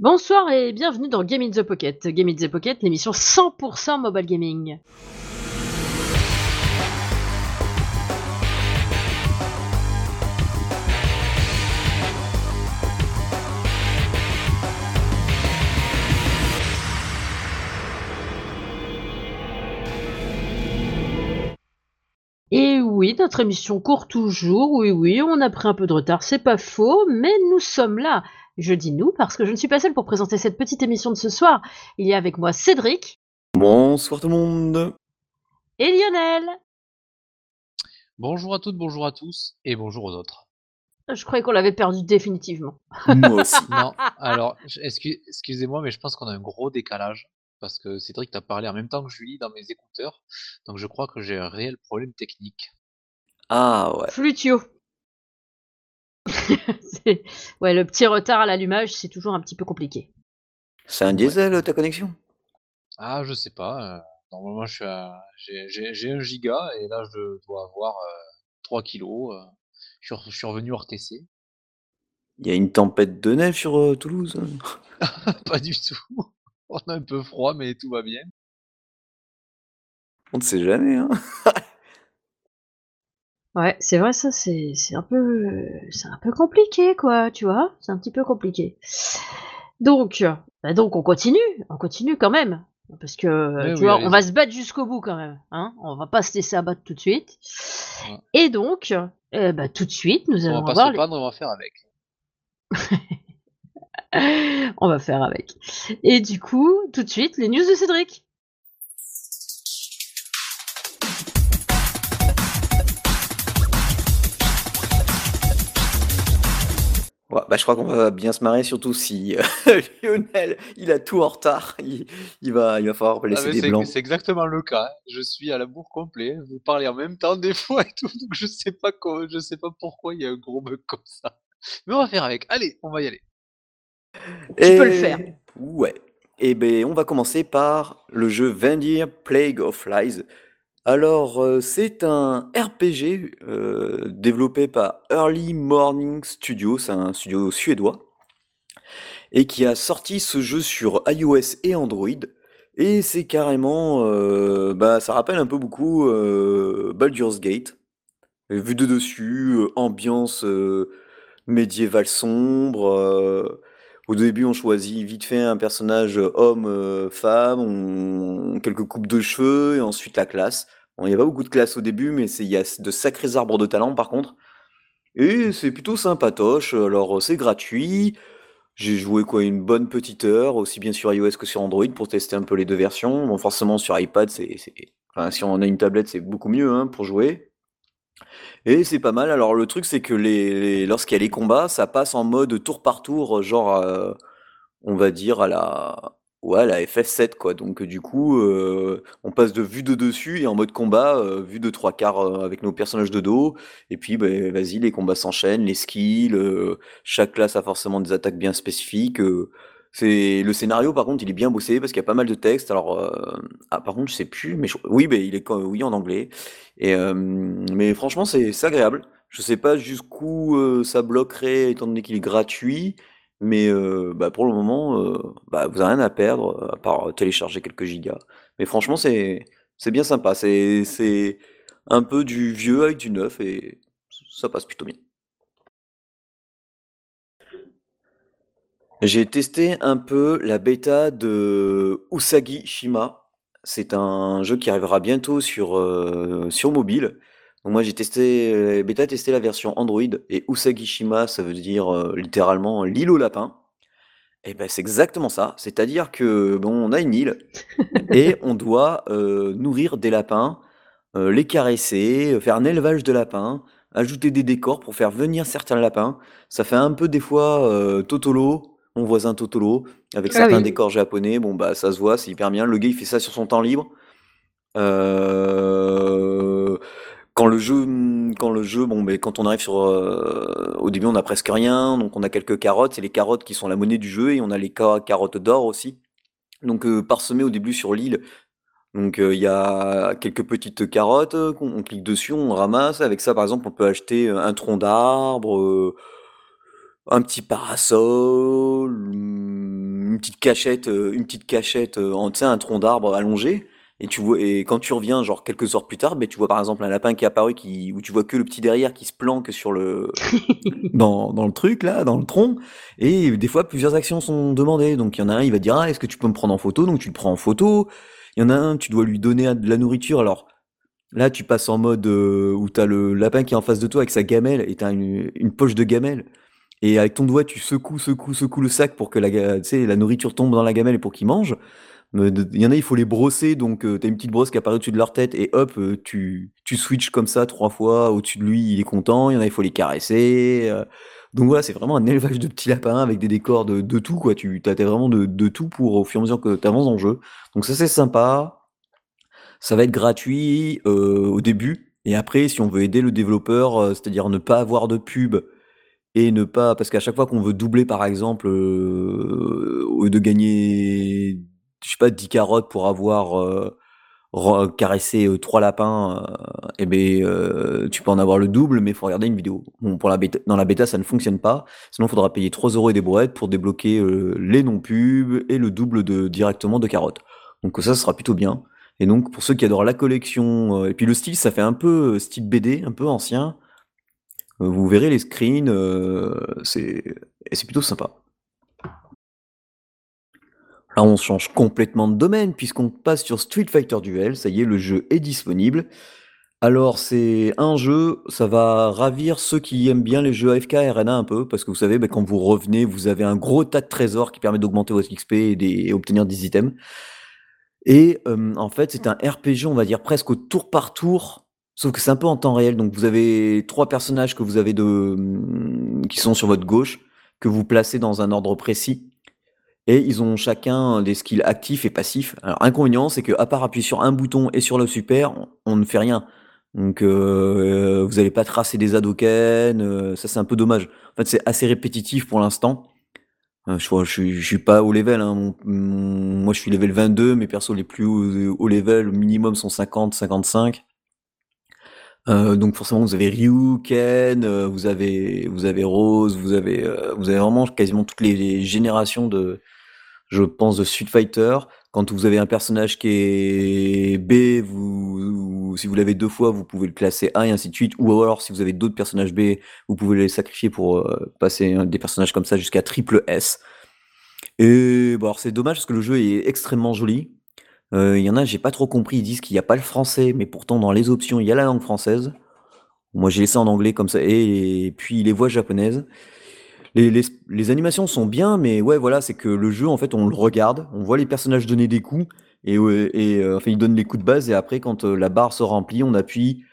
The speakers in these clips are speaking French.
Bonsoir et bienvenue dans Game in the Pocket. Game in the Pocket, l'émission 100% mobile gaming. Et oui, notre émission court toujours. Oui, oui, on a pris un peu de retard, c'est pas faux, mais nous sommes là. Je dis nous parce que je ne suis pas seule pour présenter cette petite émission de ce soir. Il y a avec moi Cédric. Bonsoir tout le monde. Et Lionel. Bonjour à toutes, bonjour à tous et bonjour aux autres. Je croyais qu'on l'avait perdu définitivement. Moi aussi. non, alors, excusez-moi, mais je pense qu'on a un gros décalage parce que Cédric t'a parlé en même temps que Julie dans mes écouteurs. Donc je crois que j'ai un réel problème technique. Ah ouais. Flutio. ouais, le petit retard à l'allumage, c'est toujours un petit peu compliqué. C'est un diesel ta connexion? Ah, je sais pas. Euh, normalement, j'ai un giga et là, je dois avoir 3 euh, kilos. Euh, je, suis, revenu hors TC. Il y a une tempête de neige sur Toulouse Pas du tout. On a un peu froid, mais tout va bien. On ne sait jamais, hein? Ouais, c'est vrai, ça, c'est un peu, c'est un peu compliqué, quoi, tu vois? C'est un petit peu compliqué. Donc, bah, donc on continue, on continue quand même, parce que, tu vois, on va se battre jusqu'au bout quand même, hein? On va pas se laisser abattre tout de suite. Et donc, eh bah, tout de suite, nous allons On va pas se on va faire avec. On va faire avec. Et du coup, tout de suite, les news de Cédric. Bah, je crois qu'on va bien se marrer, surtout si euh, Lionel, il a tout en retard. Il, va, il va falloir ah, laisser des blancs. C'est exactement le cas. Je suis à la bourre complet. Vous parlez en même temps des fois et tout. Donc je sais pas je sais pas pourquoi il y a un gros bug comme ça. Mais on va faire avec. Allez, on va y aller. Tu peux le faire. Ouais. Et eh ben, on va commencer par le jeu Vendir Plague of Lies. Alors, euh, c'est un RPG euh, développé par Early Morning Studio, c'est un studio suédois, et qui a sorti ce jeu sur iOS et Android. Et c'est carrément, euh, bah, ça rappelle un peu beaucoup Baldur's Gate, vu de dessus, ambiance médiévale sombre. au début, on choisit vite fait un personnage homme, femme, quelques coupes de cheveux, et ensuite la classe. Il n'y a pas beaucoup de classes au début, mais il y a de sacrés arbres de talent par contre. Et c'est plutôt sympatoche. Alors c'est gratuit. J'ai joué quoi une bonne petite heure, aussi bien sur iOS que sur Android pour tester un peu les deux versions. Bon, forcément sur iPad, c'est, enfin, si on a une tablette, c'est beaucoup mieux hein, pour jouer. Et c'est pas mal. Alors le truc, c'est que les, lorsqu'il y a les combats, ça passe en mode tour par tour, genre, euh, on va dire à la, Ouais, la FF7 quoi, donc du coup, euh, on passe de vue de dessus et en mode combat, euh, vue de trois quarts, euh, avec nos personnages de dos. Et puis, beh, vas-y, les combats s'enchaînent, les skills, chaque classe a forcément des attaques bien spécifiques, c'est le scénario par contre, il est bien bossé parce qu'il y a pas mal de textes. Alors, ah par contre je sais plus, mais oui, beh, il est oui en anglais. Et mais franchement c'est c'est agréable. Je sais pas jusqu'où, ça bloquerait étant donné qu'il est gratuit. Mais bah, pour le moment, bah, vous avez rien à perdre, à part télécharger quelques gigas. Mais franchement, c'est bien sympa. C'est un peu du vieux avec du neuf et ça passe plutôt bien. J'ai testé un peu la bêta de Usagi Shima. C'est un jeu qui arrivera bientôt sur mobile moi j'ai testé, euh, bêta testé la version Android et Usagishima, ça veut dire euh, littéralement l'île au lapin. Et ben c'est exactement ça. C'est-à-dire que bon, on a une île et on doit euh, nourrir des lapins, les caresser, faire un élevage de lapins, ajouter des décors pour faire venir certains lapins. Ça fait un peu des fois Totolo, mon voisin Totolo, avec ah certains décors japonais. Bon bah ça se voit, c'est hyper bien. Le gars il fait ça sur son temps libre. Euh, quand le jeu, quand le jeu, bon, mais quand on arrive sur, euh, au début, on a presque rien, donc on a quelques carottes, c'est les carottes qui sont la monnaie du jeu, et on a les carottes d'or aussi. Donc euh, parsemées au début sur l'île. Donc euh, il y a quelques petites carottes, on, clique dessus, on ramasse. Avec ça, par exemple, on peut acheter un tronc d'arbre, un petit parasol, une petite cachette, une petite cachette, un tronc d'arbre allongé et tu vois et quand tu reviens genre quelques heures plus tard, ben tu vois par exemple un lapin qui est apparu qui où tu vois que le petit derrière qui se planque sur le dans dans le truc là, dans le tronc et des fois plusieurs actions sont demandées. Donc il y en a un, il va dire: «Ah, est-ce que tu peux me prendre en photo?» donc tu le prends en photo. Il y en a un, tu dois lui donner de la nourriture. Alors là, tu passes en mode, euh, où tu as le lapin qui est en face de toi avec sa gamelle et tu as une une poche de gamelle et avec ton doigt, tu secoues, secoues, secoues le sac pour que la la nourriture tombe dans la gamelle et pour qu'il mange. Il y en a, il faut les brosser, donc euh, tu as une petite brosse qui apparaît au-dessus de leur tête et hop, euh, tu, tu switches comme ça trois fois au-dessus de lui, il est content. Il y en a, il faut les caresser. Euh. Donc voilà, c'est vraiment un élevage de petits lapins avec des décors de, de tout, quoi. Tu as vraiment de, de tout pour au fur et à mesure que tu avances dans jeu. Donc ça, c'est sympa. Ça va être gratuit au début. Et après, si on veut aider le développeur, c'est-à-dire ne pas avoir de pub et ne pas. Parce qu'à chaque fois qu'on veut doubler, par exemple, lieu de gagner je sais pas, 10 carottes pour avoir euh, caressé euh, trois lapins, et euh, eh ben, tu peux en avoir le double, mais il faut regarder une vidéo. Bon, pour la bêta, dans la bêta, ça ne fonctionne pas. Sinon, il faudra payer 3 euros et des brouettes pour débloquer les non-pubs et le double de, directement de carottes. Donc ça, ce sera plutôt bien. Et donc, pour ceux qui adorent la collection, et puis le style, ça fait un peu style BD, un peu ancien. vous verrez les screens, c'est plutôt sympa. Là, on change complètement de domaine puisqu'on passe sur Street Fighter Duel. Ça y est, le jeu est disponible. Alors, c'est un jeu, ça va ravir ceux qui aiment bien les jeux AFK RNA un peu, parce que vous savez, bah, quand vous revenez, vous avez un gros tas de trésors qui permet d'augmenter votre XP et, obtenir des items. Et euh, en fait, c'est un RPG, on va dire presque tour par tour, sauf que c'est un peu en temps réel. Donc, vous avez trois personnages que vous avez de, qui sont sur votre gauche, que vous placez dans un ordre précis. Et ils ont chacun des skills actifs et passifs. Alors, inconvénient, c'est qu'à part appuyer sur un bouton et sur le super, on, ne fait rien. Donc, euh, vous n'allez pas tracer des Hadoken, euh, ça c'est un peu dommage. En fait, c'est assez répétitif pour l'instant. Euh, je, je, suis pas au level, hein. moi je suis level 22, mes persos les plus hauts, level, au minimum sont 50, 55. donc forcément vous avez Ryu, Ken, vous avez vous avez Rose, vous avez vous avez vraiment quasiment toutes les générations de je pense, de Street Fighter. Quand vous avez un personnage qui est B, si vous l'avez deux fois, vous pouvez le classer A et ainsi de suite. Ou alors, si vous avez d'autres personnages B, vous pouvez les sacrifier pour euh, passer des personnages comme ça jusqu'à triple S. Et bon, c'est dommage parce que le jeu est extrêmement joli. Euh, il y en a, j'ai pas trop compris. Ils disent qu'il n'y a pas le français, mais pourtant dans les options, il y a la langue française. Moi, j'ai laissé en anglais comme ça, et puis les voix japonaises. Les, animations sont bien, mais ouais, voilà, c'est que le jeu, en fait, on le regarde, on voit les personnages donner des coups, et, euh, enfin, ils donnent les coups de base, et après, quand euh, la barre se remplit, on appuie,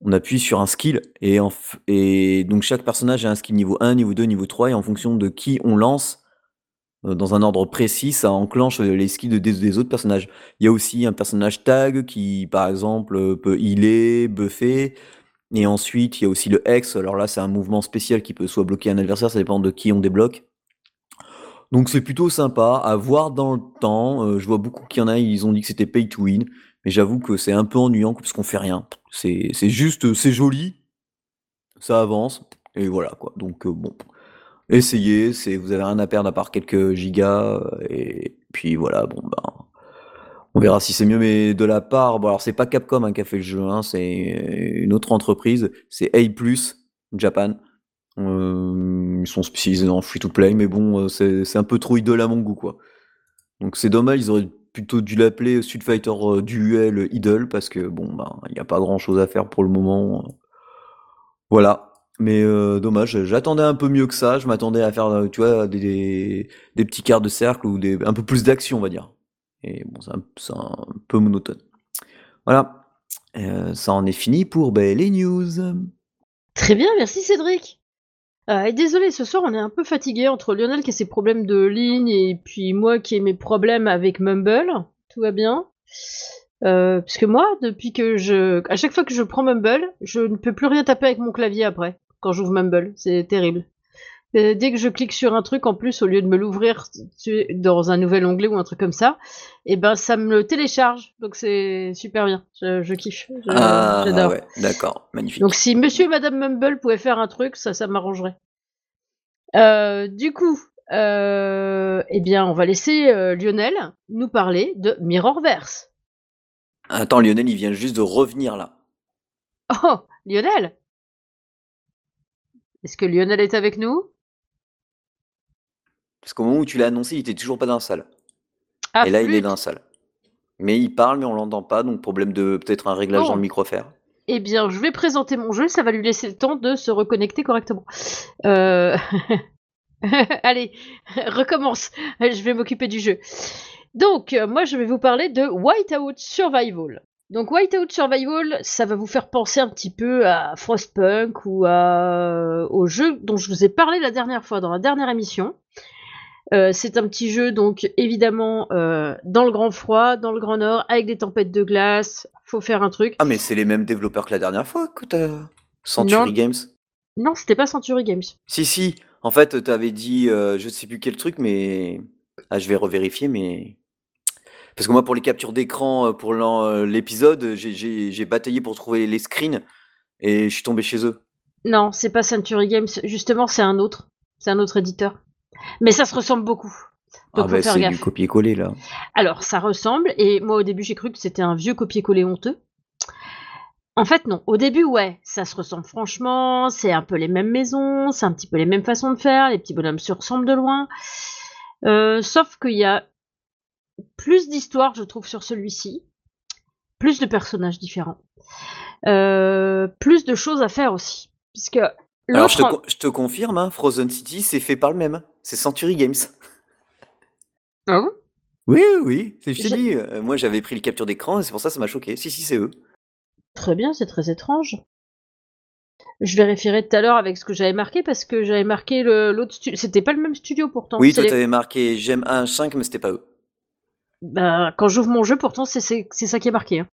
on appuie sur un skill, et, donc chaque personnage a un skill niveau 1, niveau 2, niveau 3, et en fonction de qui on lance, euh, dans un ordre précis, ça enclenche les skills des, des, autres personnages. Il y a aussi un personnage tag qui, par exemple, peut healer, buffer. Et ensuite, il y a aussi le X. Alors là, c'est un mouvement spécial qui peut soit bloquer un adversaire, ça dépend de qui on débloque. Donc c'est plutôt sympa à voir dans le temps. Euh, je vois beaucoup qu'il y en a, ils ont dit que c'était pay to win. Mais j'avoue que c'est un peu ennuyant parce qu'on fait rien. C'est juste, c'est joli, ça avance, et voilà quoi. Donc euh, bon, essayez, vous avez rien à perdre à part quelques gigas, euh, et puis voilà, bon ben on verra si c'est mieux, mais de la part, bon alors c'est pas Capcom hein, qui a fait le jeu, hein, c'est une autre entreprise, c'est A+, Japan. Euh, ils sont spécialisés dans free-to-play, mais bon, euh, c'est un peu trop idole à mon goût, quoi. Donc c'est dommage, ils auraient plutôt dû l'appeler Street Fighter euh, Duel Idol, parce que bon, ben, il n'y a pas grand-chose à faire pour le moment. Voilà. Mais dommage, j'attendais un peu mieux que ça, je m'attendais à faire, tu vois, des, des petits quarts de cercle ou un peu plus d'action, on va dire. Et bon, c'est un, peu monotone. Voilà, euh, ça en est fini pour ben, les news. Très bien, merci Cédric. Euh, et désolé, ce soir on est un peu fatigué entre Lionel qui a ses problèmes de ligne et puis moi qui ai mes problèmes avec Mumble. Tout va bien. Euh, parce que moi, depuis que je, à chaque fois que je prends Mumble, je ne peux plus rien taper avec mon clavier après quand j'ouvre Mumble. C'est terrible. Euh, dès que je clique sur un truc, en plus, au lieu de me l'ouvrir dans un nouvel onglet ou un truc comme ça, et eh ben ça me le télécharge. Donc c'est super bien. Je, kiffe. ah ouais, d'accord, magnifique. Donc si Monsieur et Madame Mumble pouvaient faire un truc, ça, ça m'arrangerait. Euh, du coup, euh, eh bien, on va laisser Lionel nous parler de Mirrorverse. Attends, Lionel, il vient juste de revenir là. Oh, Lionel? Est-ce que Lionel est avec nous? Parce qu'au moment où tu l'as annoncé, il était toujours pas dans la salle. Ah, Et là, il est dans la salle. Mais il parle, mais on l'entend pas, donc problème de peut-être un réglage dans le micro-fer. Eh bien, je vais présenter mon jeu, ça va lui laisser le temps de se reconnecter correctement. Euh, Allez, recommence. Je vais m'occuper du jeu. Donc, euh, moi, je vais vous parler de Whiteout Survival. Donc, Whiteout Survival, ça va vous faire penser un petit peu à Frostpunk ou à... au jeu dont je vous ai parlé la dernière fois dans la dernière émission. Euh, c'est un petit jeu, donc évidemment, euh, dans le grand froid, dans le grand nord, avec des tempêtes de glace. Faut faire un truc. Ah, mais c'est les mêmes développeurs que la dernière fois que t'as. Century Non. Games. Non, c'était pas Century Games. Si, si. En fait, t'avais dit, euh, je sais plus quel truc, mais. Ah, je vais revérifier, mais. Parce que moi, pour les captures d'écran, euh, pour euh, l'épisode, j'ai bataillé pour trouver les screens et je suis tombé chez eux. Non, c'est pas Century Games. Justement, c'est un autre. C'est un autre éditeur. Mais ça se ressemble beaucoup. Donc, ah, bah, c'est du copier-coller là. Alors, ça ressemble, et moi au début j'ai cru que c'était un vieux copier-coller honteux. En fait, non. Au début, ouais, ça se ressemble franchement, c'est un peu les mêmes maisons, c'est un petit peu les mêmes façons de faire, les petits bonhommes se ressemblent de loin. Euh, sauf qu'il y a plus d'histoire, je trouve, sur celui-ci, plus de personnages différents, Euh, plus de choses à faire aussi. Puisque Alors, je te, je confirme, hein, Frozen City, c'est fait par le même. C'est Century Games. Ah bon? Oui, oui, oui. c'est- dit, euh, moi j'avais pris le capture d'écran et c'est pour ça que ça m'a choqué. Si, si, c'est eux. Très bien, c'est très étrange. Je vérifierai tout à l'heure avec ce que j'avais marqué parce que j'avais marqué le- l'autre studio. C'était pas le même studio pourtant. Oui, toi les- t'avais marqué j'aime 1.5, mais c'était pas eux. Bah, quand j'ouvre mon jeu, pourtant c'est c'est- c'est ça qui est marqué. hein.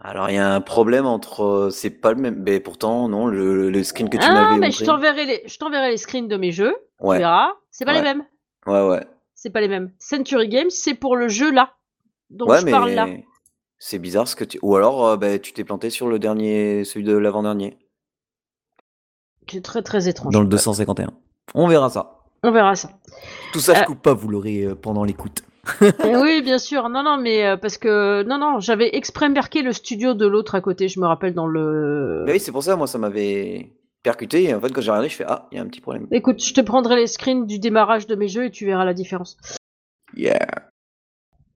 Alors il y a un problème entre. euh, C'est pas le même. Mais pourtant, non, le, le screen que tu Ah, m'avais mais je t'enverrai les, je t'enverrai les screens de mes jeux. Tu Ouais, verras. C'est pas les mêmes. ouais, ouais. C'est pas les mêmes. Century Games, c'est pour le jeu là ouais, je parle là. c'est bizarre ce que tu. Ou alors, euh, bah, tu t'es planté sur le dernier, celui de l'avant-dernier. C'est très très étrange. Dans le 251. On verra ça. On verra ça. Tout ça, je Euh. coupe pas, vous l'aurez euh, pendant l'écoute. Eh oui, bien sûr. Non, non, mais euh, parce que non, non, j'avais exprès marqué le studio de l'autre à côté. Je me rappelle dans le. Mais oui, c'est pour ça, moi, ça m'avait percuté. Et en fait, quand j'ai regardé, je fais Ah, il y a un petit problème. Écoute, je te prendrai les screens du démarrage de mes jeux et tu verras la différence. Yeah.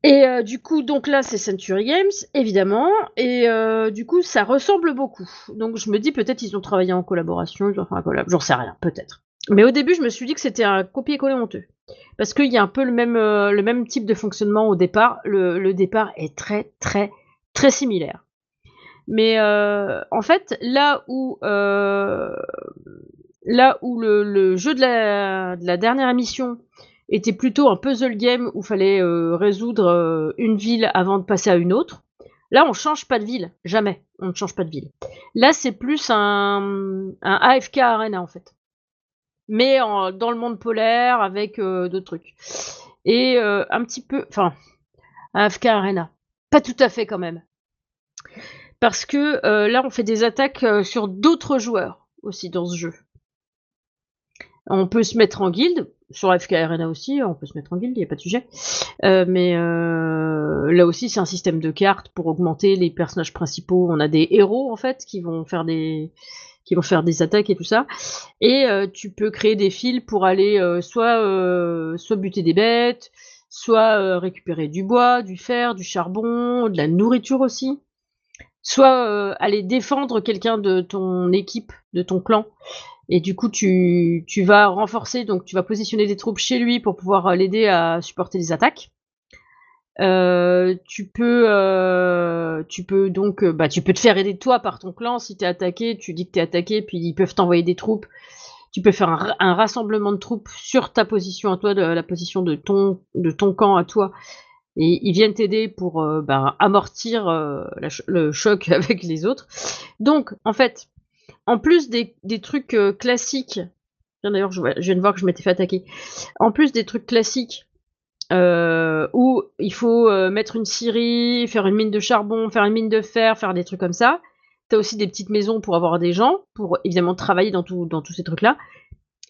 Et euh, du coup, donc là, c'est Century Games, évidemment, et euh, du coup, ça ressemble beaucoup. Donc je me dis peut-être ils ont travaillé en collaboration, ils ont fait un collab, j'en sais rien, peut-être. Mais au début, je me suis dit que c'était un copier-coller honteux, parce qu'il y a un peu le même, euh, le même type de fonctionnement au départ. Le, le départ est très, très, très similaire. Mais euh, en fait, là où, euh, là où le, le jeu de la, de la dernière émission était plutôt un puzzle game où fallait euh, résoudre euh, une ville avant de passer à une autre. Là, on change pas de ville, jamais. On ne change pas de ville. Là, c'est plus un, un AFK Arena en fait, mais dans le monde polaire avec euh, d'autres trucs et euh, un petit peu, enfin, AFK Arena, pas tout à fait quand même, parce que euh, là, on fait des attaques sur d'autres joueurs aussi dans ce jeu. On peut se mettre en guilde, sur FK Arena aussi, on peut se mettre en guilde, il n'y a pas de sujet. Mais là aussi, c'est un système de cartes pour augmenter les personnages principaux. On a des héros, en fait, qui vont faire des qui vont faire des attaques et tout ça. Et euh, tu peux créer des fils pour aller euh, soit, euh, soit buter des bêtes, soit récupérer du bois, du fer, du charbon, de la nourriture aussi. Soit aller défendre quelqu'un de ton équipe, de ton clan. Et du coup, tu, tu vas renforcer, donc tu vas positionner des troupes chez lui pour pouvoir l'aider à supporter les attaques. Euh, tu peux, euh, tu peux donc, euh, bah, tu peux te faire aider toi par ton clan si t'es attaqué. Tu dis que t'es attaqué, puis ils peuvent t'envoyer des troupes. Tu peux faire un, ra- un rassemblement de troupes sur ta position à toi, de la position de ton, de ton camp à toi, et ils viennent t'aider pour euh, bah, amortir le choc avec les autres. Donc, en fait, en plus des, des trucs classiques, d'ailleurs, je viens de voir que je m'étais fait attaquer. En plus des trucs classiques euh, où il faut euh, mettre une scierie, faire une mine de charbon, faire une mine de fer, faire des trucs comme ça. T'as aussi des petites maisons pour avoir des gens, pour évidemment travailler dans, tous ces trucs-là.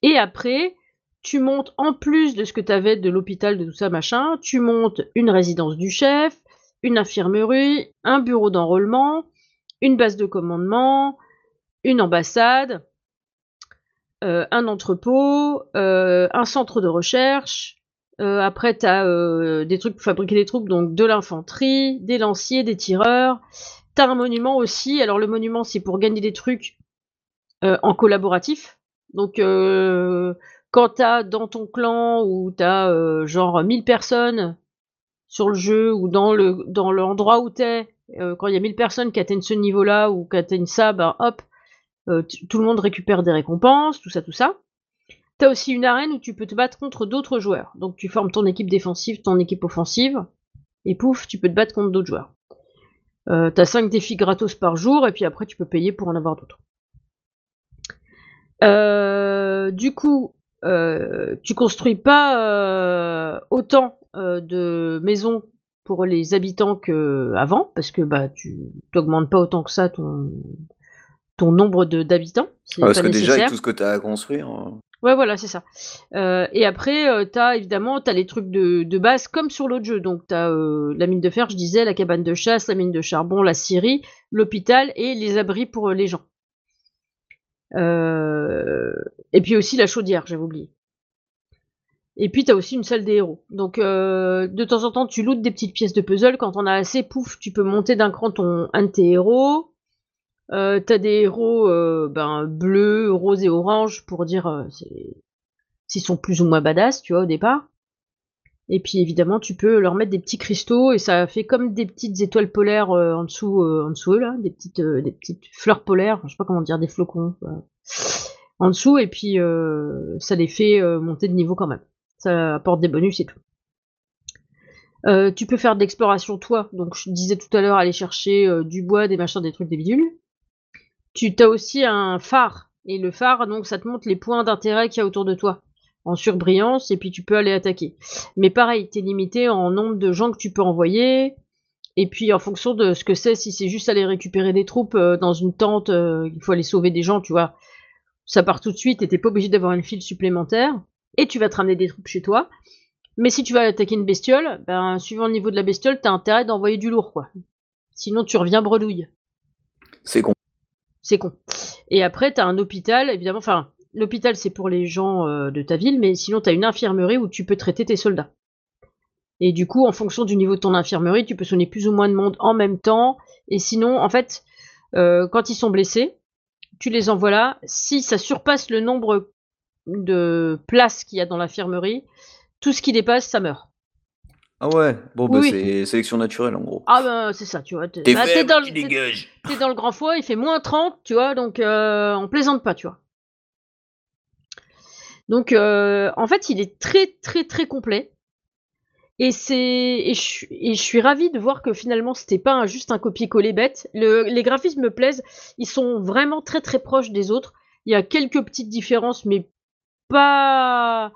Et après, tu montes en plus de ce que tu avais de l'hôpital, de tout ça, machin, tu montes une résidence du chef, une infirmerie, un bureau d'enrôlement, une base de commandement, une ambassade, euh, un entrepôt, un centre de recherche. Euh, après, tu as des trucs pour fabriquer des troupes, donc de l'infanterie, des lanciers, des tireurs. Tu un monument aussi. Alors, le monument, c'est pour gagner des trucs en collaboratif. Donc, quand tu dans ton clan où tu as genre 1000 personnes sur le jeu ou dans le dans l'endroit où tu es, quand il y a 1000 personnes qui atteignent ce niveau-là ou qui atteignent ça, ben hop, tout le monde récupère des récompenses, tout ça, tout ça. Aussi une arène où tu peux te battre contre d'autres joueurs. Donc tu formes ton équipe défensive, ton équipe offensive, et pouf, tu peux te battre contre d'autres joueurs. Euh, tu as 5 défis gratos par jour, et puis après tu peux payer pour en avoir d'autres. Euh, du coup, euh, tu construis pas euh, autant de maisons pour les habitants qu'avant, parce que bah tu n'augmentes pas autant que ça ton, ton nombre d'habitants. Ah, parce que déjà, avec tout ce que tu as à construire. Ouais, voilà, c'est ça. et après, tu as évidemment as les trucs de, de base comme sur l'autre jeu. Donc, tu as la mine de fer, je disais, la cabane de chasse, la mine de charbon, la scierie, l'hôpital et les abris pour les gens. Euh, et puis aussi la chaudière, j'avais oublié. Et puis t'as aussi une salle des héros. Donc euh, de temps en temps tu lootes des petites pièces de puzzle. Quand on a assez, pouf, tu peux monter d'un cran ton un de tes héros. Euh, t'as des héros ben, bleus, roses et oranges pour dire s'ils sont plus ou moins badass, tu vois, au départ. Et puis évidemment, tu peux leur mettre des petits cristaux et ça fait comme des petites étoiles polaires euh, en dessous, euh, en dessous là, des petites, euh, des petites fleurs polaires, je sais pas comment dire, des flocons en dessous et puis ça les fait monter de niveau quand même. Ça apporte des bonus et tout. tu peux faire de l'exploration toi, donc je disais tout à l'heure aller chercher du bois, des machins, des trucs, des bidules. Tu as aussi un phare et le phare donc ça te montre les points d'intérêt qu'il y a autour de toi en surbrillance et puis tu peux aller attaquer. Mais pareil, tu es limité en nombre de gens que tu peux envoyer. Et puis en fonction de ce que c'est, si c'est juste aller récupérer des troupes euh, dans une tente, euh, il faut aller sauver des gens, tu vois, ça part tout de suite et t'es pas obligé d'avoir une file supplémentaire. Et tu vas te ramener des troupes chez toi. Mais si tu vas attaquer une bestiole, ben suivant le niveau de la bestiole, t'as intérêt d'envoyer du lourd, quoi. Sinon tu reviens bredouille. C'est con. C'est con. Et après, t'as un hôpital, évidemment, enfin, l'hôpital c'est pour les gens euh, de ta ville, mais sinon tu as une infirmerie où tu peux traiter tes soldats. Et du coup, en fonction du niveau de ton infirmerie, tu peux soigner plus ou moins de monde en même temps. Et sinon, en fait, euh, quand ils sont blessés, tu les envoies là. Si ça surpasse le nombre de places qu'il y a dans l'infirmerie, tout ce qui dépasse, ça meurt. Ah ouais, bon bah c'est sélection naturelle en gros. Ah bah c'est ça, tu vois. T'es bah, dans, le, dans le grand foie, il fait moins 30, tu vois, donc euh, on plaisante pas, tu vois. Donc, euh, en fait, il est très, très, très complet. Et c'est et je, suis ravie de voir que finalement c'était pas juste un copier-coller bête. les graphismes me plaisent, ils sont vraiment très très proches des autres. Il y a quelques petites différences, mais pas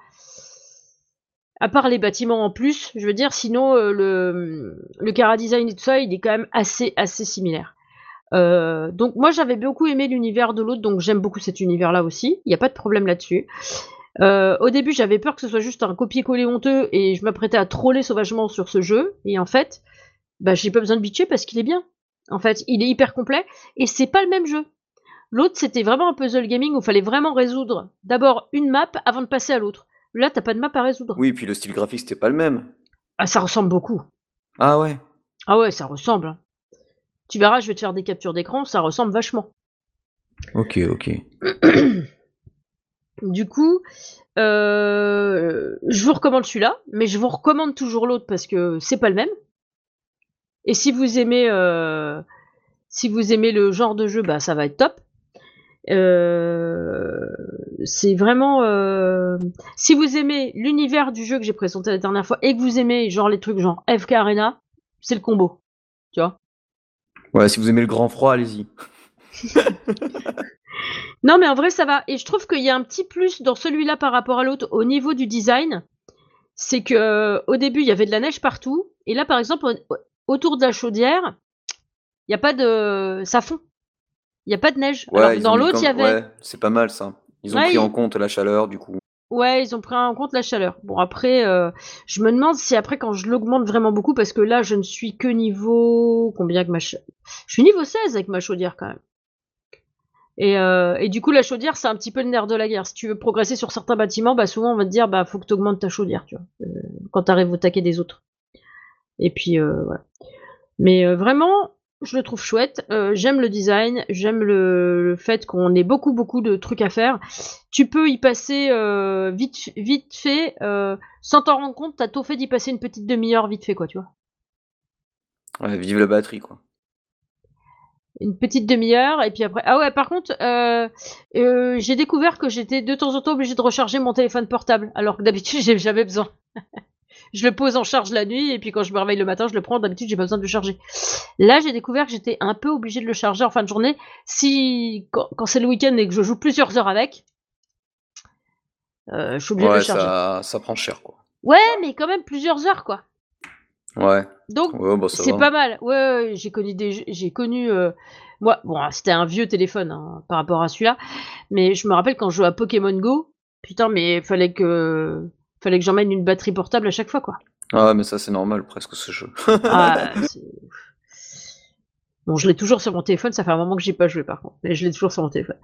à part les bâtiments en plus. Je veux dire, sinon euh, le le design et tout ça, il est quand même assez assez similaire. Euh, donc moi j'avais beaucoup aimé l'univers de l'autre, donc j'aime beaucoup cet univers-là aussi. Il n'y a pas de problème là-dessus. Euh, au début, j'avais peur que ce soit juste un copier-coller honteux et je m'apprêtais à troller sauvagement sur ce jeu. Et en fait, bah, j'ai pas besoin de bitcher parce qu'il est bien. En fait, il est hyper complet et c'est pas le même jeu. L'autre, c'était vraiment un puzzle gaming où il fallait vraiment résoudre d'abord une map avant de passer à l'autre. Là, t'as pas de map à résoudre. Oui, puis le style graphique, c'était pas le même. Ah, ça ressemble beaucoup. Ah ouais Ah ouais, ça ressemble. Hein. Tu verras, je vais te faire des captures d'écran, ça ressemble vachement. Ok, ok. Du coup, euh, je vous recommande celui-là, mais je vous recommande toujours l'autre parce que c'est pas le même. Et si vous aimez, euh, si vous aimez le genre de jeu, bah ça va être top. Euh, c'est vraiment, si vous aimez l'univers du jeu que j'ai présenté la dernière fois et que vous aimez genre les trucs genre FK Arena, c'est le combo, tu vois? Ouais, si vous aimez le grand froid, allez-y. Non, mais en vrai, ça va. Et je trouve qu'il y a un petit plus dans celui-là par rapport à l'autre au niveau du design. C'est que euh, au début, il y avait de la neige partout. Et là, par exemple, autour de la chaudière, il n'y a pas de. Ça fond. Il n'y a pas de neige. dans l'autre, il y avait. Ouais, c'est pas mal ça. Ils ont pris en compte la chaleur, du coup. Ouais, ils ont pris en compte la chaleur. Bon après, euh, je me demande si après quand je l'augmente vraiment beaucoup, parce que là je ne suis que niveau combien que ma je suis niveau 16 avec ma chaudière quand même. Et, euh, et du coup la chaudière c'est un petit peu le nerf de la guerre. Si tu veux progresser sur certains bâtiments, bah souvent on va te dire bah faut que tu augmentes ta chaudière, tu vois, euh, quand tu arrives au taquet des autres. Et puis voilà. Mais vraiment, je le trouve chouette. Euh, j'aime le design, j'aime le, fait qu'on ait beaucoup beaucoup de trucs à faire. Tu peux y passer euh, vite vite fait, euh, sans t'en rendre compte. T'as tout fait d'y passer une petite demi-heure vite fait quoi, tu vois. Ouais, vive la batterie quoi. Une petite demi-heure et puis après. Ah ouais, par contre, j'ai découvert que j'étais de temps en temps obligé de recharger mon téléphone portable, alors que d'habitude j'ai jamais besoin. Je le pose en charge la nuit et puis quand je me réveille le matin, je le prends. D'habitude, j'ai pas besoin de le charger. Là, j'ai découvert que j'étais un peu obligé de le charger en fin de journée. Si quand, c'est le week-end et que je joue plusieurs heures avec, euh, je suis obligé de le charger. Ça, ça prend cher quoi. Ouais, mais quand même plusieurs heures quoi. Ouais. Donc bah, c'est pas mal. Ouais, j'ai connu des, j'ai connu. Euh, moi, bon, c'était un vieux téléphone hein, par rapport à celui-là, mais je me rappelle quand je jouais à Pokémon Go. Putain, mais fallait que fallait que j'emmène une batterie portable à chaque fois, quoi. Ah, mais ça, c'est normal, presque, ce jeu. ah, bon, je l'ai toujours sur mon téléphone, ça fait un moment que j'ai pas joué, par contre. Mais je l'ai toujours sur mon téléphone.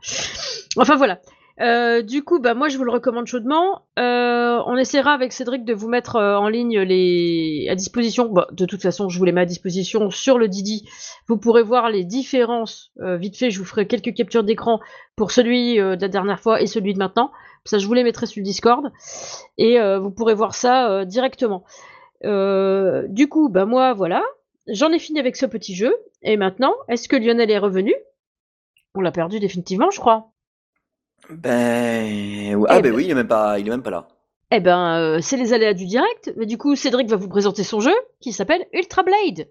Enfin, voilà. Euh, du coup, bah, moi, je vous le recommande chaudement. Euh, on essaiera avec Cédric de vous mettre euh, en ligne les à disposition. De toute façon, je vous les mets à disposition sur le Didi. Vous pourrez voir les différences. vite fait, je vous ferai quelques captures d'écran pour celui de la dernière fois et celui de maintenant. Ça, je vous les mettrai sur le Discord. Et vous pourrez voir ça directement. Du coup, bah moi, voilà. J'en ai fini avec ce petit jeu. Et maintenant, est-ce que Lionel est revenu? On l'a perdu définitivement, je crois. Ben... Ah eh ben, ben, oui, il est même pas, il est même pas là. Eh ben, c'est les aléas du direct. Mais du coup, Cédric va vous présenter son jeu, qui s'appelle Ultra Blade.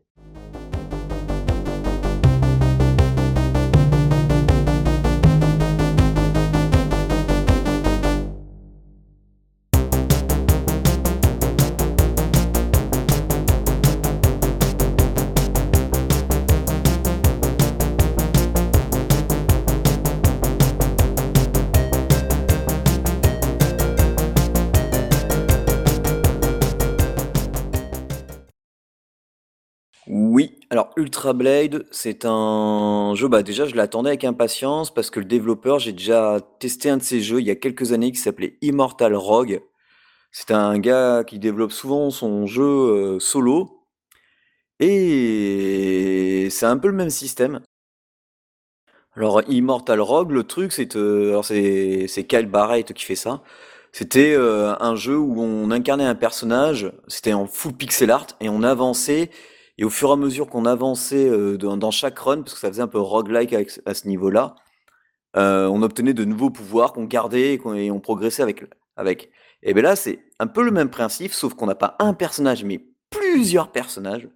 Ultra Blade, c'est un jeu, bah déjà je l'attendais avec impatience parce que le développeur, j'ai déjà testé un de ses jeux il y a quelques années qui s'appelait Immortal Rogue. C'est un gars qui développe souvent son jeu euh, solo et c'est un peu le même système. Alors Immortal Rogue, le truc c'est c'est Kyle Barrett qui fait ça. C'était euh, un jeu où on incarnait un personnage, c'était en full pixel art et on avançait et au fur et à mesure qu'on avançait euh, dans, chaque run, parce que ça faisait un peu roguelike à ce niveau-là, euh, on obtenait de nouveaux pouvoirs qu'on gardait et, on progressait avec. Et bien là, c'est un peu le même principe, sauf qu'on n'a pas un personnage, mais plusieurs personnages,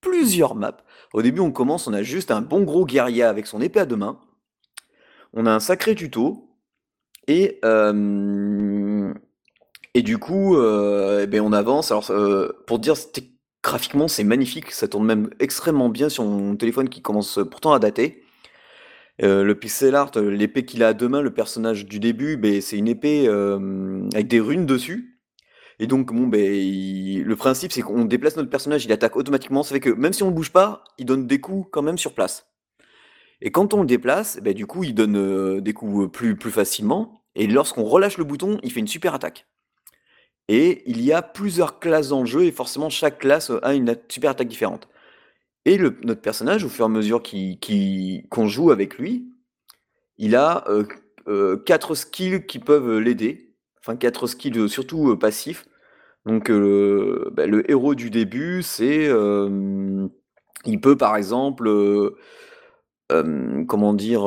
plusieurs maps. Au début, on commence, on a juste un bon gros guerrier avec son épée à deux mains. On a un sacré tuto. Et, euh, et du coup, eh ben on avance. Alors, pour dire graphiquement, c'est magnifique, ça tourne même extrêmement bien sur mon téléphone qui commence pourtant à dater. Euh, le pixel art, euh, l'épée qu'il a à deux mains, le personnage du début, ben, c'est une épée euh, avec des runes dessus. Et donc, bon, ben, le principe, c'est qu'on déplace notre personnage, il attaque automatiquement. Ça fait que même si on ne bouge pas, il donne des coups quand même sur place. Et quand on le déplace, ben, du coup, il donne des coups plus, plus facilement. Et lorsqu'on relâche le bouton, il fait une super attaque. Et il y a plusieurs classes dans le jeu et forcément chaque classe a une super attaque différente. Et notre personnage, au fur et à mesure qu'on joue avec lui, il a euh, euh, quatre skills qui peuvent l'aider. Enfin, quatre skills euh, surtout passifs. Donc, bah, le héros du début, c'est. il peut par exemple. comment dire,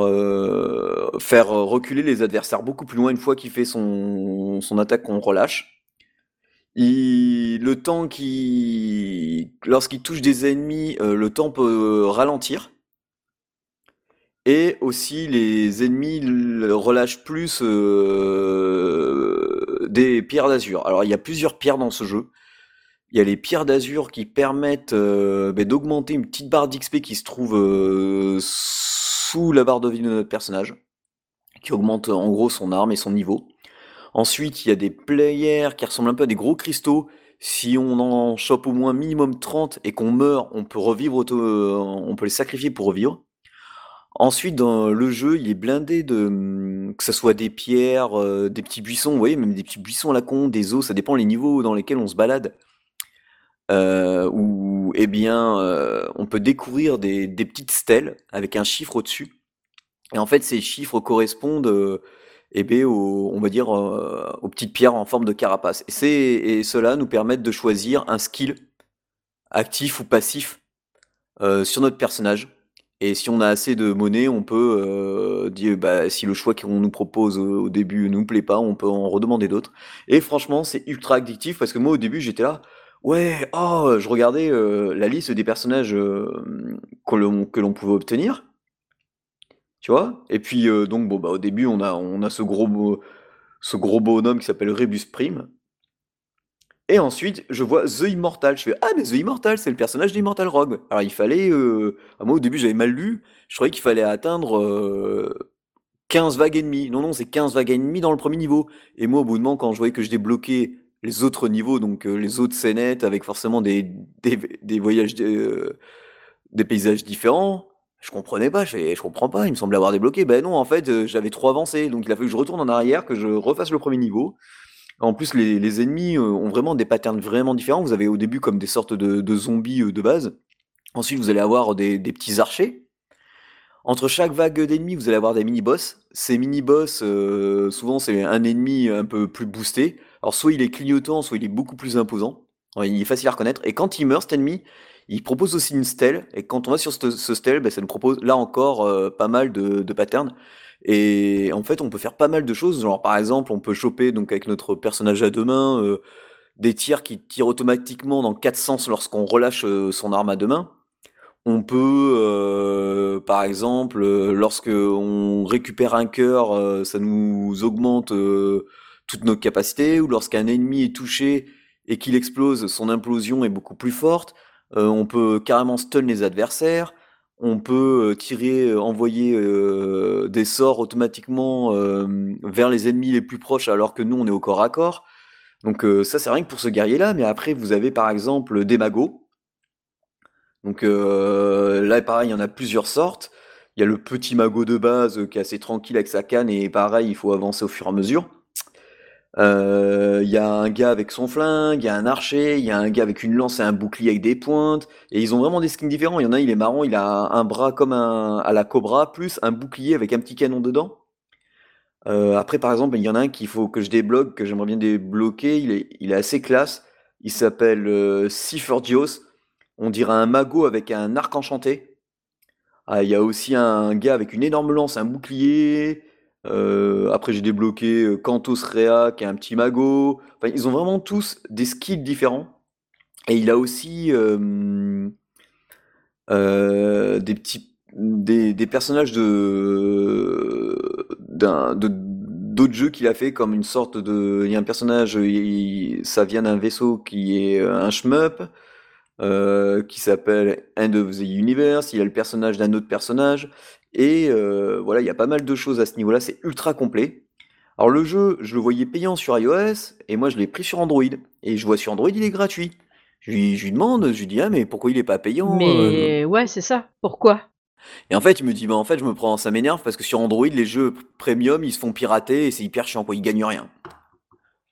faire reculer les adversaires beaucoup plus loin une fois qu'il fait son attaque qu'on relâche le temps qui, lorsqu'il touche des ennemis, euh, le temps peut ralentir. Et aussi, les ennemis relâchent plus euh, des pierres d'azur. Alors, il y a plusieurs pierres dans ce jeu. Il y a les pierres d'azur qui permettent euh, ben, d'augmenter une petite barre d'XP qui se trouve sous la barre de vie de notre personnage, qui augmente en gros son arme et son niveau. Ensuite, il y a des players qui ressemblent un peu à des gros cristaux. Si on en chope au moins minimum 30 et qu'on meurt, on peut revivre on peut les sacrifier pour revivre. Ensuite, dans le jeu, il est blindé de, que ce soit des pierres, euh, des petits buissons, vous voyez, même des petits buissons à la con, des os, ça dépend les niveaux dans lesquels on se balade. Euh, où, eh bien, euh, on peut découvrir des, petites stèles avec un chiffre au-dessus. Et en fait, ces chiffres correspondent, eh bien, on va dire, aux petites pierres en forme de carapace. Et, et cela nous permet de choisir un skill actif ou passif sur notre personnage. Et si on a assez de monnaie, on peut euh, dire bah, si le choix qu'on nous propose au début nous plaît pas, on peut en redemander d'autres. Et franchement, c'est ultra addictif parce que moi au début j'étais là, ouais, oh, je regardais euh, la liste des personnages euh, que l'on pouvait obtenir, tu vois? Et puis donc bon bah au début on a on a ce gros bonhomme qui s'appelle Rebus Prime et ensuite, je vois The Immortal. Je fais Ah, mais The Immortal, c'est le personnage d'Immortal Rogue. Alors, il fallait. Euh... moi, au début, j'avais mal lu. Je croyais qu'il fallait atteindre euh... 15 vagues et demie. Non, non, c'est 15 vagues et demie dans le premier niveau. Et moi, au bout de moment, quand je voyais que je débloquais les autres niveaux, donc euh, les autres scénettes, avec forcément des, des, voyages, euh, des paysages différents, je comprenais pas. Je, comprends pas. Il me semblait avoir débloqué. Ben non, en fait, euh, j'avais trop avancé. Donc, il a fallu que je retourne en arrière, que je refasse le premier niveau. En plus, les, ennemis euh, ont vraiment des patterns vraiment différents. Vous avez au début comme des sortes de, zombies euh, de base. Ensuite, vous allez avoir des, petits archers. Entre chaque vague d'ennemis, vous allez avoir des mini-boss. Ces mini-boss, souvent, c'est un ennemi un peu plus boosté. Alors, soit il est clignotant, soit il est beaucoup plus imposant. il est facile à reconnaître. Et quand il meurt, cet ennemi, il propose aussi une stèle. Et quand on va sur ce, stèle, ben, ça nous propose là encore pas mal de, de patterns. Et en fait, on peut faire pas mal de choses. Par exemple, on peut choper donc avec notre personnage à deux mains euh, des tirs qui tirent automatiquement dans quatre sens lorsqu'on relâche euh, son arme à deux mains. On peut, euh, par exemple, lorsque on récupère un cœur, ça nous augmente toutes nos capacités. Ou lorsqu'un ennemi est touché et qu'il explose, son implosion est beaucoup plus forte. On peut carrément stun les adversaires on peut tirer, envoyer des sorts automatiquement vers les ennemis les plus proches alors que nous on est au corps à corps. Donc ça c'est rien que pour ce guerrier là, mais après vous avez par exemple des magos. Donc là pareil il y en a plusieurs sortes. Il y a le petit magot de base qui est assez tranquille avec sa canne et pareil il faut avancer au fur et à mesure. Euh, il y a un gars avec son flingue, il y a un archer, il y a un gars avec une lance et un bouclier avec des pointes. Et ils ont vraiment des skins différents. Il y en a un, il est marrant, il a un bras comme un, à la cobra, plus un bouclier avec un petit canon dedans. Euh, après, par exemple, il y en a un qu'il faut que je débloque, que j'aimerais bien débloquer. Il est, il est assez classe. Il s'appelle euh, On dirait un magot avec un arc enchanté. Ah, il y a aussi un gars avec une énorme lance, un bouclier. Euh, après, j'ai débloqué euh, Cantos Rea, qui est un petit mago. Enfin, ils ont vraiment tous des skills différents. Et il a aussi euh, des petits des, personnages de d'autres jeux qu'il a fait comme une sorte de il y a un personnage ça vient d'un vaisseau qui est un shmup qui s'appelle End of the Universe il y a le personnage d'un autre personnage et euh, voilà, il y a pas mal de choses à ce niveau-là, c'est ultra complet. Alors le jeu, je le voyais payant sur iOS, et moi je l'ai pris sur Android. Et je vois sur Android, il est gratuit. Je lui, demande, je lui dis, ah mais pourquoi il est pas payant Mais euh? ouais, c'est ça, pourquoi? Et en fait, il me dit, bah en fait, je me prends, ça m'énerve, parce que sur Android, les jeux premium, ils se font pirater, et c'est hyper chiant, quoi, ils gagnent rien.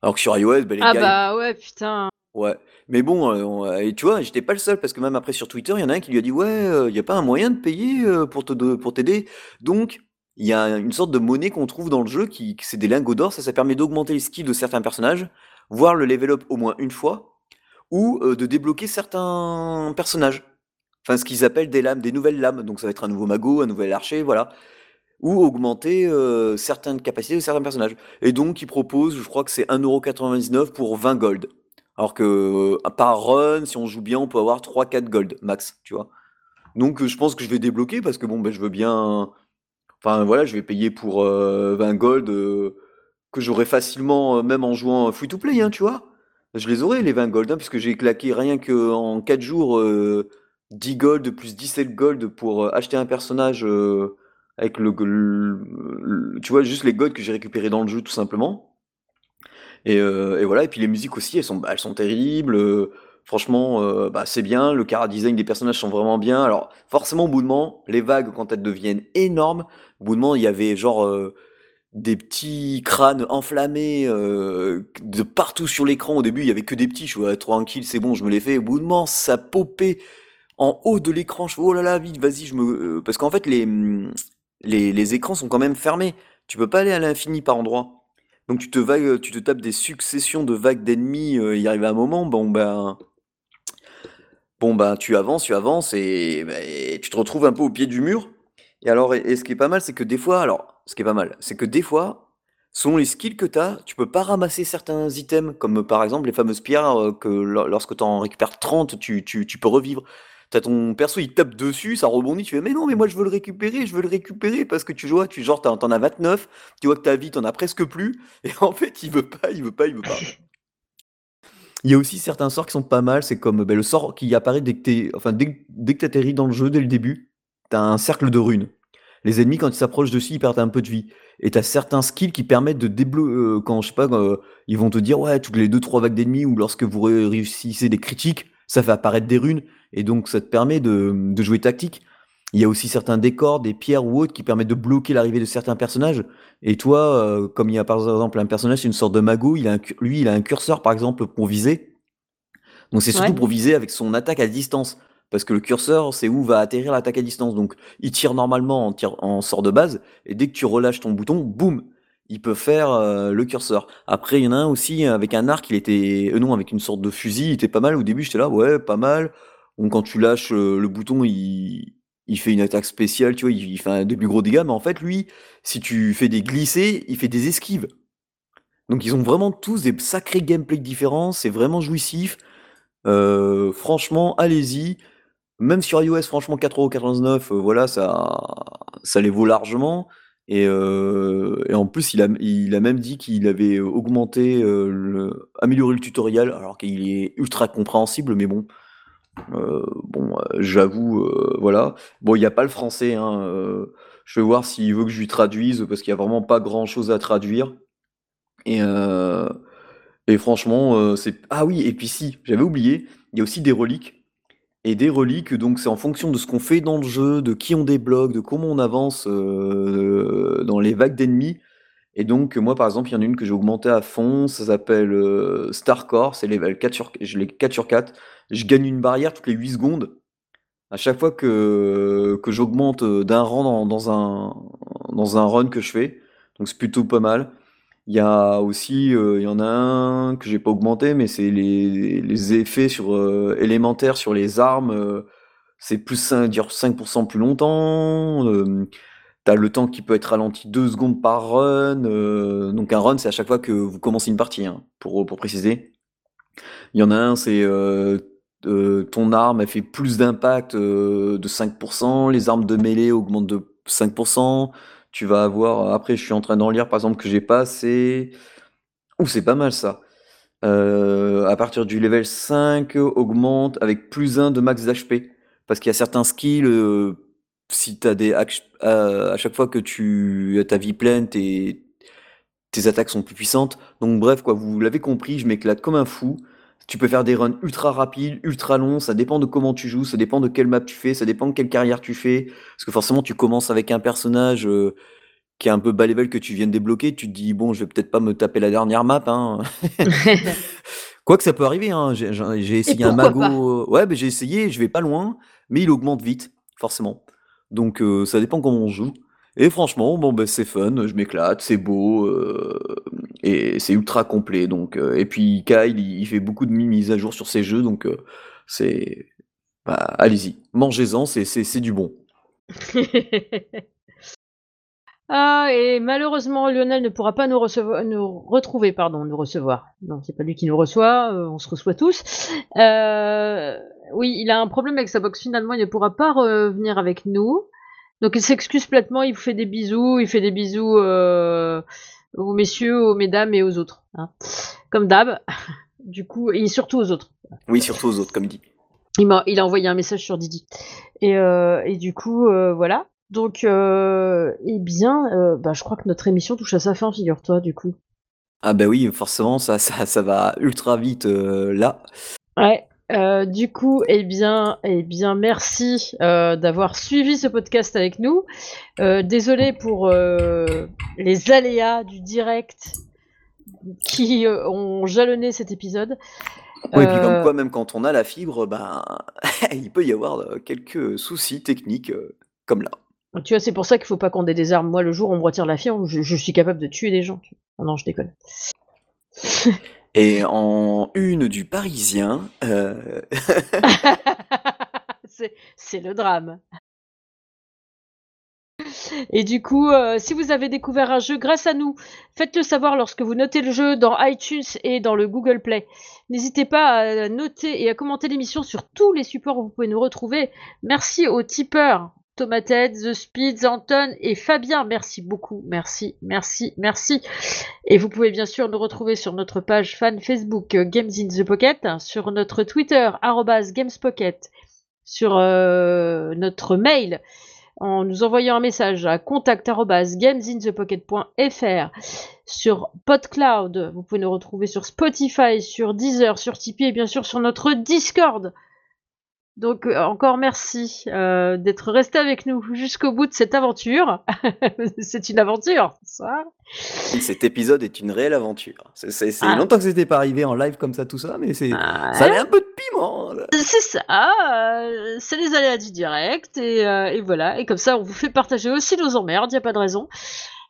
Alors que sur iOS, bah, les ah bah ouais, putain. Ouais. Mais bon, euh, et tu vois, j'étais pas le seul parce que même après sur Twitter, il y en a un qui lui a dit ouais, il n'y a pas un moyen de payer pour t'aider? Donc il y a une sorte de monnaie qu'on trouve dans le jeu qui, c'est des lingots d'or. Ça, ça permet d'augmenter les skills de certains personnages, voire le level up au moins une fois, ou de débloquer certains personnages. Enfin, ce qu'ils appellent des lames, des nouvelles lames. Donc ça va être un nouveau magot, un nouvel archer, voilà. Ou augmenter certaines capacités de certains personnages. Et donc, ils proposent, je crois que c'est 1,99€ pour 20 gold. Alors que par run, si on joue bien, on peut avoir 3-4 gold max, tu vois. Donc je pense que je vais débloquer parce que bon, ben, je veux bien. Enfin voilà, je vais payer pour 20 gold que j'aurai facilement, même en jouant free to play, hein, tu vois. Je les aurai les 20 gold, hein, puisque j'ai claqué rien qu'en 4 jours 10 gold plus 17 gold pour acheter un personnage avec le, tu vois, juste les gold que j'ai récupéré dans le jeu tout simplement. Et, et, voilà, et puis les musiques aussi, elles sont, elles sont terribles. franchement, bah, c'est bien. Le cara design des personnages sont vraiment bien. Alors, forcément, au bout de moment, les vagues, quand elles deviennent énormes, au bout de moment, il y avait genre des petits crânes enflammés de partout sur l'écran. Au début, il y avait que des petits. Je suis tranquille, c'est bon, je me les fais. Au bout de moment, ça popait en haut de l'écran. Je fais, oh là là, vite, vas-y, je me. Parce qu'en fait, les, les, les écrans sont quand même fermés. Tu peux pas aller à l'infini par endroit. Donc tu te, vagues, tu te tapes des successions de vagues d'ennemis, euh, il arrive un moment, bon ben, bon ben tu avances, tu avances et, ben, tu te retrouves un peu au pied du mur. Et alors, et, ce qui est pas mal, c'est que des fois, alors, ce qui est pas mal, c'est que des fois, selon les skills que tu as, tu peux pas ramasser certains items, comme par exemple les fameuses pierres euh, que lorsque tu en récupères 30, tu, tu, tu peux revivre. Ton perso, il tape dessus, ça rebondit, tu fais mais non, mais moi je veux le récupérer, je veux le récupérer parce que tu vois, tu genre t'en as 29, tu vois que ta vie t'en as presque plus, et en fait il veut pas, il veut pas, il veut pas. Il y a aussi certains sorts qui sont pas mal, c'est comme ben, le sort qui apparaît dès que t'es, enfin dès, dès que t'atterris dans le jeu dès le début, t'as un cercle de runes. Les ennemis quand ils s'approchent dessus, ils perdent un peu de vie. Et t'as certains skills qui permettent de débloquer, euh, quand je sais pas, euh, ils vont te dire ouais toutes les 2-3 vagues d'ennemis ou lorsque vous réussissez des critiques, ça fait apparaître des runes et donc ça te permet de, jouer tactique. Il y a aussi certains décors, des pierres ou autres qui permettent de bloquer l'arrivée de certains personnages. Et toi, euh, comme il y a par exemple un personnage, c'est une sorte de mago, il a lui, il a un curseur par exemple pour viser. Donc c'est surtout pour viser avec son attaque à distance. Parce que le curseur, c'est où va atterrir l'attaque à distance. Donc il tire normalement en, en sort de base, et dès que tu relâches ton bouton, boum, il peut faire euh, le curseur. Après, il y en a un aussi avec un arc, il était, euh, non, avec une sorte de fusil, il était pas mal. Au début, j'étais là, ouais, pas mal. Donc quand tu lâches le bouton, il, fait une attaque spéciale, tu vois, il, fait un début gros dégâts. Mais en fait, lui, si tu fais des glissés, il fait des esquives. Donc ils ont vraiment tous des sacrés gameplay différents, c'est vraiment jouissif. franchement, allez-y. Même sur iOS, franchement, 4,99€, voilà, ça, ça les vaut largement. Et, en plus, il a, il a même dit qu'il avait augmenté, amélioré le tutoriel, alors qu'il est ultra compréhensible, mais bon, bon, j'avoue, voilà. Bon, il n'y a pas le français, hein, je vais voir s'il veut que je lui traduise, parce qu'il n'y a vraiment pas grand chose à traduire. Et, franchement, c'est. Ah oui, et puis si, j'avais oublié, il y a aussi des reliques et des reliques, donc c'est en fonction de ce qu'on fait dans le jeu, de qui on débloque, de comment on avance euh, dans les vagues d'ennemis. Et donc, moi, par exemple, il y en a une que j'ai augmentée à fond, ça s'appelle euh, Starcore, c'est level 4 sur, je l'ai 4 sur 4. Je gagne une barrière toutes les 8 secondes. À chaque fois que, que j'augmente d'un rang dans, un, dans un run que je fais. Donc, c'est plutôt pas mal. Il y a aussi, euh, il y en a un que j'ai pas augmenté, mais c'est les, les effets sur euh, élémentaires sur les armes. Euh, c'est plus 5, dire 5% plus longtemps. T'as le temps qui peut être ralenti 2 secondes par run. donc un run, c'est à chaque fois que vous commencez une partie, hein, pour, préciser. Il y en a un, c'est ton arme, elle fait plus d'impact de 5%. Les armes de mêlée augmentent de 5% tu vas avoir. Après, je suis en train d'en lire, par exemple, que j'ai pas c'est. Ouh, c'est pas mal ça. Euh, à partir du level 5, augmente avec plus 1 de max d'HP. Parce qu'il y a certains skills, euh, si tu as des. à chaque fois que tu as ta vie pleine, tes, tes attaques sont plus puissantes. Donc, bref, quoi, vous l'avez compris, je m'éclate comme un fou. Tu peux faire des runs ultra rapides, ultra longs, ça dépend de comment tu joues, ça dépend de quelle map tu fais, ça dépend de quelle carrière tu fais. Parce que forcément, tu commences avec un personnage euh, qui est un peu bas level que tu viens de débloquer, tu te dis, bon, je vais peut-être pas me taper la dernière map. Hein. Quoi que ça peut arriver, hein. j'ai essayé un mago. Ouais, mais j'ai essayé, je vais pas loin, mais il augmente vite, forcément. Donc euh, ça dépend comment on joue. Et franchement, bon, ben, c'est fun, je m'éclate, c'est beau, euh, et c'est ultra complet. Donc, euh, et puis Kyle, il, fait beaucoup de mises à jour sur ses jeux, donc euh, c'est. Bah, allez-y, mangez-en, c'est du bon. ah, et malheureusement, Lionel ne pourra pas nous, recevoir, nous retrouver, pardon, nous recevoir. Non, c'est pas lui qui nous reçoit, on se reçoit tous. Oui, il a un problème avec sa box, finalement, il ne pourra pas revenir avec nous. Donc il s'excuse platement, il vous fait des bisous, il fait des bisous euh, aux messieurs, aux mesdames et aux autres. Hein. Comme d'hab. Du coup, et surtout aux autres. Oui, surtout aux autres, comme dit. Il m'a, il a envoyé un message sur Didi. Et, euh, et du coup, euh, voilà. Donc, eh bien, bah, je crois que notre émission touche à sa fin, figure-toi, du coup. Ah bah oui, forcément, ça, ça, ça va ultra vite là. Ouais. Du coup, eh bien, eh bien, merci d'avoir suivi ce podcast avec nous. désolé pour les aléas du direct qui ont jalonné cet épisode. Oui, et puis comme quoi, même quand on a la fibre, ben, il peut y avoir quelques soucis techniques comme là. Tu vois, c'est pour ça qu'il faut pas qu'on ait des armes. Moi, le jour où on me retire la fibre, je, suis capable de tuer des gens. non, je déconne. Et en une du Parisien. Euh, c'est le drame. Et du coup, euh, si vous avez découvert un jeu grâce à nous, faites-le savoir lorsque vous notez le jeu dans iTunes et dans le Google Play. N'hésitez pas à noter et à commenter l'émission sur tous les supports où vous pouvez nous retrouver. Merci aux tipeurs Tomated, The Speed, Anton et Fabien. Merci beaucoup. Merci, merci, merci. Et vous pouvez bien sûr nous retrouver sur notre page fan Facebook euh, Games in the Pocket, sur notre Twitter GamesPocket, sur euh, notre mail en nous envoyant un message à contact@gamesinthepocket.fr sur PodCloud. Vous pouvez nous retrouver sur Spotify, sur Deezer, sur Tipeee et bien sûr sur notre Discord. Donc euh, encore merci euh, d'être resté avec nous jusqu'au bout de cette aventure. c'est une aventure, ça. cet épisode est une réelle aventure. C'est ah. longtemps que c'était pas arrivé en live comme ça, tout ça, mais c'est ah ça a un peu de piment. C'est ça, euh, c'est les aléas du direct et, et, voilà. Et comme ça, on vous fait partager aussi nos emmerdes, y a pas de raison.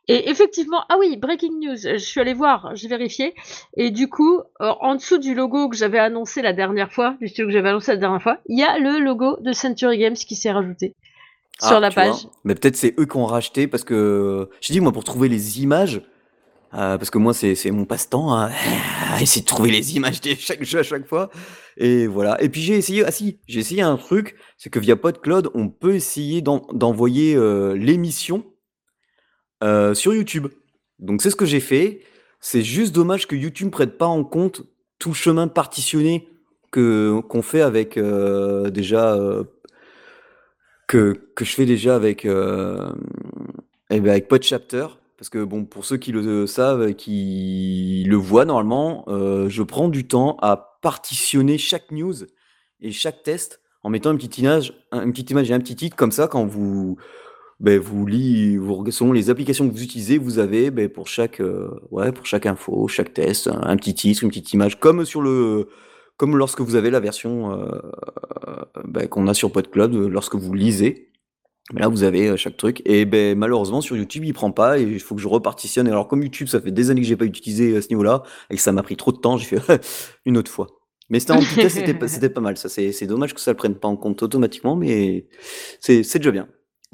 Et effectivement, ah oui, breaking news, je suis allée voir, j'ai vérifié, et du coup, euh, en dessous du logo que j'avais annoncé la dernière fois, du studio que j'avais annoncé la dernière fois, il y a le logo de Century Games qui s'est rajouté sur ah, la page. Mais peut-être c'est eux qui ont racheté, parce que, je dis, moi, pour trouver les images, euh, parce que moi, c'est mon passe-temps, hein, essayer de trouver les images de chaque jeu à chaque fois. Et voilà. Et puis j'ai essayé, ah si, j'ai essayé un truc, c'est que via PodCloud, on peut essayer d'envoyer euh, l'émission euh, sur YouTube. Donc c'est ce que j'ai fait. C'est juste dommage que YouTube ne prenne pas en compte tout le chemin partitionné que qu'on fait avec euh, déjà euh, que, je fais déjà avec eh ben avec Podchapter parce que bon pour ceux qui le savent qui le voient normalement je prends du temps à partitionner chaque news et chaque test en mettant une petite image une petite image et un petit titre comme ça quand vous ben, vous lisez, vous, selon les applications que vous utilisez, vous avez ben, pour chaque, euh, ouais, pour chaque info, chaque test, un, petit titre, une petite image, comme sur le, comme lorsque vous avez la version euh, ben, qu'on a sur PodCloud, lorsque vous lisez. Là, vous avez euh, chaque truc. Et ben, malheureusement, sur YouTube, il prend pas et il faut que je repartitionne. Alors, comme YouTube, ça fait des années que j'ai pas utilisé à ce niveau-là et que ça m'a pris trop de temps, j'ai fait une autre fois. Mais c'était en tout cas, c'était c'était pas mal. Ça, c'est, c'est dommage que ça le prenne pas en compte automatiquement, mais c'est, c'est déjà bien.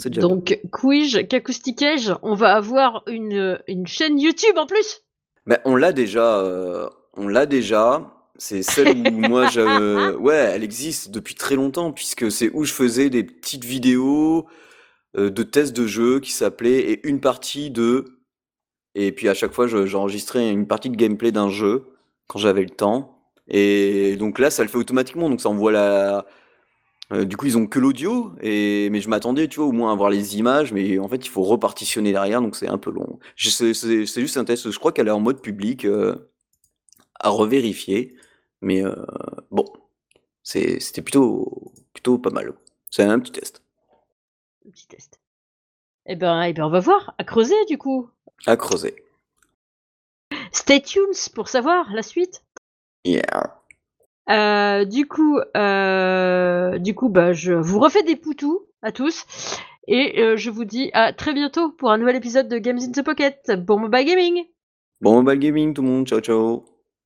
Donc, Quij, qu'acoustique-je On va avoir une, une, chaîne YouTube en plus ben, On l'a déjà. Euh, on l'a déjà. C'est celle où moi, je... ouais, elle existe depuis très longtemps, puisque c'est où je faisais des petites vidéos euh, de tests de jeux qui s'appelaient et une partie de. Et puis à chaque fois, j'enregistrais une partie de gameplay d'un jeu quand j'avais le temps. Et donc là, ça le fait automatiquement. Donc ça envoie la, euh, du coup, ils ont que l'audio, et mais je m'attendais, tu vois, au moins à voir les images, mais en fait, il faut repartitionner derrière, donc c'est un peu long. C'est juste un test, je crois qu'elle est en mode public, euh, à revérifier, mais euh, bon, c'était plutôt, plutôt pas mal. C'est un petit test. Un petit test. Eh ben, eh ben, on va voir, à creuser du coup. À creuser. Stay tuned pour savoir la suite. Yeah. Euh, du coup, euh, du coup, bah, je vous refais des poutous à tous. Et euh, je vous dis à très bientôt pour un nouvel épisode de Games in the Pocket. Bon mobile gaming Bon mobile gaming tout le monde, ciao ciao